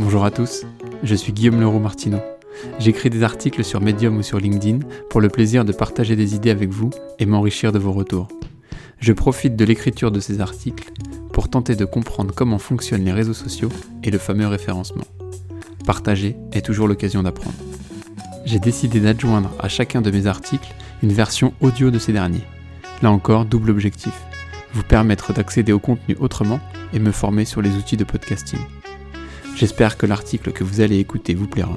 Bonjour à tous, je suis Guillaume Leroux Martineau. J'écris des articles sur Medium ou sur LinkedIn pour le plaisir de partager des idées avec vous et m'enrichir de vos retours. Je profite de l'écriture de ces articles pour tenter de comprendre comment fonctionnent les réseaux sociaux et le fameux référencement. Partager est toujours l'occasion d'apprendre. J'ai décidé d'adjoindre à chacun de mes articles une version audio de ces derniers. Là encore, double objectif. Vous permettre d'accéder au contenu autrement et me former sur les outils de podcasting. J'espère que l'article que vous allez écouter vous plaira.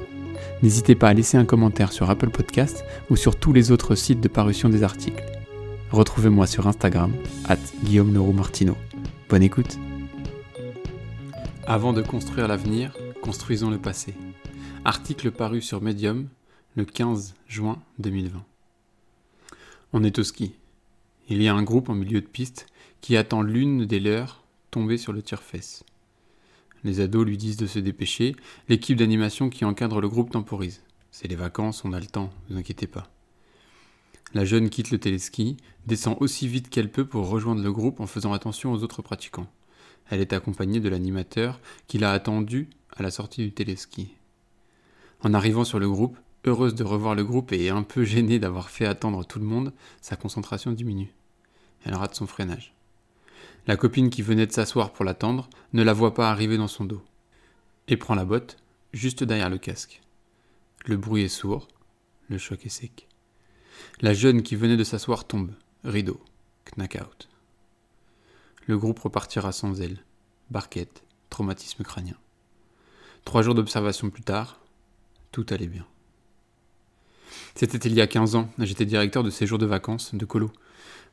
N'hésitez pas à laisser un commentaire sur Apple Podcast ou sur tous les autres sites de parution des articles. Retrouvez-moi sur Instagram, at Guillaume Leroux Martino. Bonne écoute Avant de construire l'avenir, construisons le passé. Article paru sur Medium le 15 juin 2020. On est au ski. Il y a un groupe en milieu de piste qui attend l'une des leurs tombée sur le tire-fesse. Les ados lui disent de se dépêcher, l'équipe d'animation qui encadre le groupe temporise. C'est les vacances, on a le temps, ne vous inquiétez pas. La jeune quitte le téléski, descend aussi vite qu'elle peut pour rejoindre le groupe en faisant attention aux autres pratiquants. Elle est accompagnée de l'animateur qui l'a attendue à la sortie du téléski. En arrivant sur le groupe, heureuse de revoir le groupe et un peu gênée d'avoir fait attendre tout le monde, sa concentration diminue. Elle rate son freinage. La copine qui venait de s'asseoir pour l'attendre ne la voit pas arriver dans son dos et prend la botte juste derrière le casque. Le bruit est sourd, le choc est sec. La jeune qui venait de s'asseoir tombe, rideau, knack-out. Le groupe repartira sans elle, barquette, traumatisme crânien. Trois jours d'observation plus tard, tout allait bien. C'était il y a 15 ans, j'étais directeur de séjour de vacances de Colo.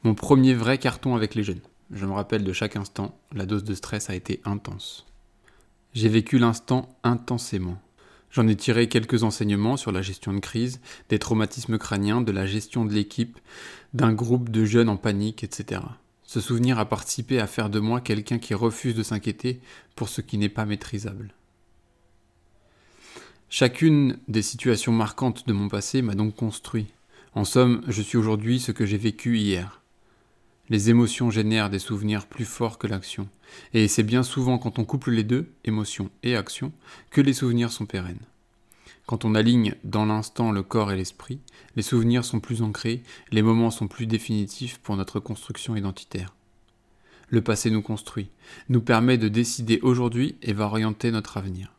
Mon premier vrai carton avec les jeunes. Je me rappelle de chaque instant, la dose de stress a été intense. J'ai vécu l'instant intensément. J'en ai tiré quelques enseignements sur la gestion de crise, des traumatismes crâniens, de la gestion de l'équipe, d'un groupe de jeunes en panique, etc. Ce souvenir a participé à faire de moi quelqu'un qui refuse de s'inquiéter pour ce qui n'est pas maîtrisable. Chacune des situations marquantes de mon passé m'a donc construit. En somme, je suis aujourd'hui ce que j'ai vécu hier. Les émotions génèrent des souvenirs plus forts que l'action. Et c'est bien souvent quand on couple les deux, émotion et action, que les souvenirs sont pérennes. Quand on aligne dans l'instant le corps et l'esprit, les souvenirs sont plus ancrés, les moments sont plus définitifs pour notre construction identitaire. Le passé nous construit, nous permet de décider aujourd'hui et va orienter notre avenir.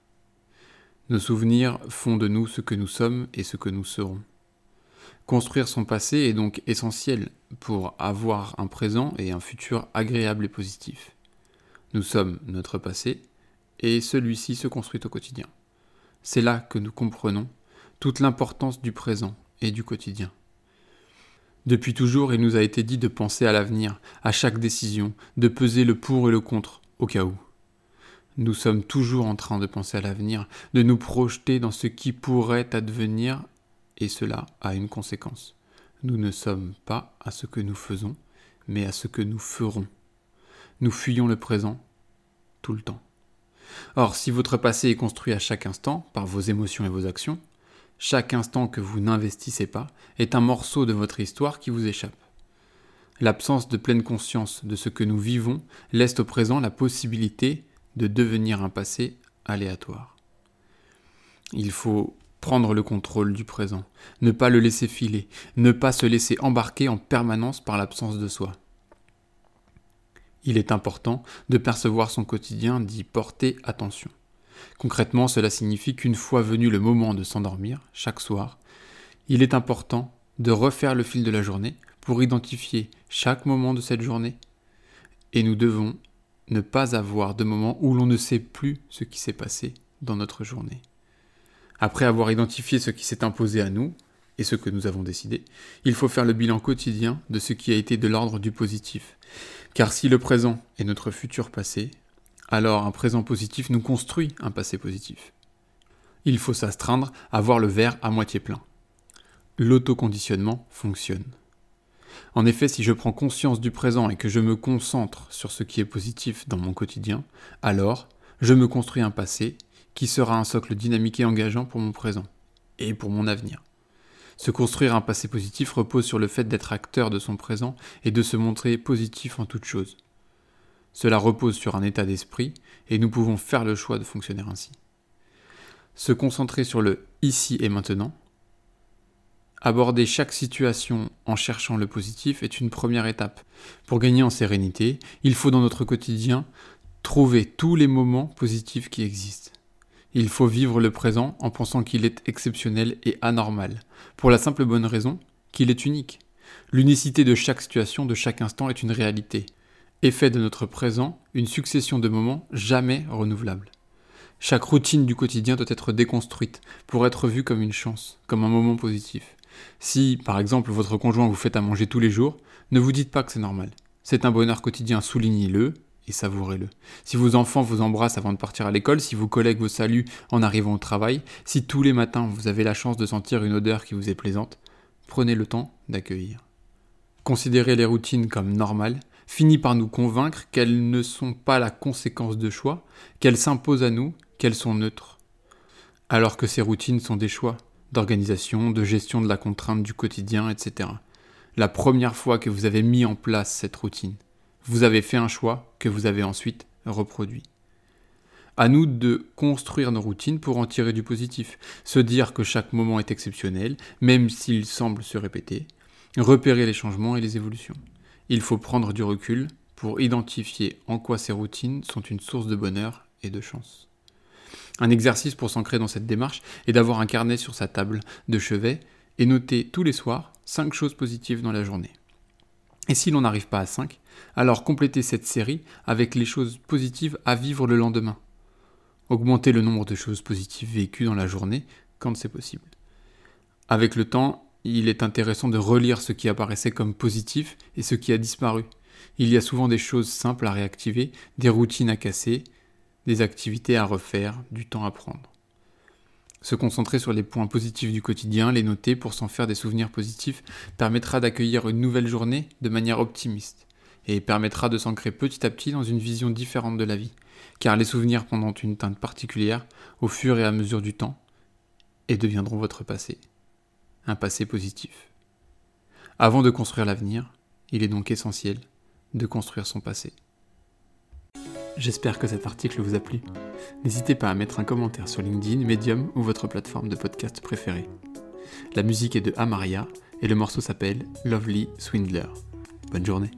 Nos souvenirs font de nous ce que nous sommes et ce que nous serons. Construire son passé est donc essentiel pour avoir un présent et un futur agréable et positif. Nous sommes notre passé et celui-ci se construit au quotidien. C'est là que nous comprenons toute l'importance du présent et du quotidien. Depuis toujours, il nous a été dit de penser à l'avenir, à chaque décision, de peser le pour et le contre, au cas où. Nous sommes toujours en train de penser à l'avenir, de nous projeter dans ce qui pourrait advenir et cela a une conséquence. Nous ne sommes pas à ce que nous faisons, mais à ce que nous ferons. Nous fuyons le présent tout le temps. Or, si votre passé est construit à chaque instant par vos émotions et vos actions, chaque instant que vous n'investissez pas est un morceau de votre histoire qui vous échappe. L'absence de pleine conscience de ce que nous vivons laisse au présent la possibilité de devenir un passé aléatoire. Il faut prendre le contrôle du présent, ne pas le laisser filer, ne pas se laisser embarquer en permanence par l'absence de soi. Il est important de percevoir son quotidien, d'y porter attention. Concrètement, cela signifie qu'une fois venu le moment de s'endormir, chaque soir, il est important de refaire le fil de la journée pour identifier chaque moment de cette journée. Et nous devons ne pas avoir de moment où l'on ne sait plus ce qui s'est passé dans notre journée. Après avoir identifié ce qui s'est imposé à nous et ce que nous avons décidé, il faut faire le bilan quotidien de ce qui a été de l'ordre du positif. Car si le présent est notre futur passé, alors un présent positif nous construit un passé positif. Il faut s'astreindre à voir le verre à moitié plein. L'autoconditionnement fonctionne. En effet, si je prends conscience du présent et que je me concentre sur ce qui est positif dans mon quotidien, alors je me construis un passé qui sera un socle dynamique et engageant pour mon présent et pour mon avenir. Se construire un passé positif repose sur le fait d'être acteur de son présent et de se montrer positif en toute chose. Cela repose sur un état d'esprit et nous pouvons faire le choix de fonctionner ainsi. se concentrer sur le ici et maintenant. Aborder chaque situation en cherchant le positif est une première étape. Pour gagner en sérénité, il faut dans notre quotidien trouver tous les moments positifs qui existent. Il faut vivre le présent en pensant qu'il est exceptionnel et anormal, pour la simple bonne raison qu'il est unique. L'unicité de chaque situation, de chaque instant est une réalité, effet de notre présent, une succession de moments jamais renouvelables. Chaque routine du quotidien doit être déconstruite pour être vue comme une chance, comme un moment positif. Si, par exemple, votre conjoint vous fait à manger tous les jours, ne vous dites pas que c'est normal. C'est un bonheur quotidien, soulignez-le et savourez-le. Si vos enfants vous embrassent avant de partir à l'école, si vos collègues vous saluent en arrivant au travail, si tous les matins vous avez la chance de sentir une odeur qui vous est plaisante, prenez le temps d'accueillir. Considérer les routines comme normales finit par nous convaincre qu'elles ne sont pas la conséquence de choix, qu'elles s'imposent à nous, qu'elles sont neutres. Alors que ces routines sont des choix d'organisation, de gestion de la contrainte du quotidien, etc. La première fois que vous avez mis en place cette routine, vous avez fait un choix que vous avez ensuite reproduit. À nous de construire nos routines pour en tirer du positif, se dire que chaque moment est exceptionnel, même s'il semble se répéter, repérer les changements et les évolutions. Il faut prendre du recul pour identifier en quoi ces routines sont une source de bonheur et de chance. Un exercice pour s'ancrer dans cette démarche est d'avoir un carnet sur sa table de chevet et noter tous les soirs 5 choses positives dans la journée. Et si l'on n'arrive pas à 5, alors complétez cette série avec les choses positives à vivre le lendemain. Augmentez le nombre de choses positives vécues dans la journée quand c'est possible. Avec le temps, il est intéressant de relire ce qui apparaissait comme positif et ce qui a disparu. Il y a souvent des choses simples à réactiver, des routines à casser, des activités à refaire, du temps à prendre. Se concentrer sur les points positifs du quotidien, les noter pour s'en faire des souvenirs positifs, permettra d'accueillir une nouvelle journée de manière optimiste et permettra de s'ancrer petit à petit dans une vision différente de la vie, car les souvenirs prendront une teinte particulière au fur et à mesure du temps et deviendront votre passé, un passé positif. Avant de construire l'avenir, il est donc essentiel de construire son passé. J'espère que cet article vous a plu. N'hésitez pas à mettre un commentaire sur LinkedIn, Medium ou votre plateforme de podcast préférée. La musique est de Amaria et le morceau s'appelle Lovely Swindler. Bonne journée.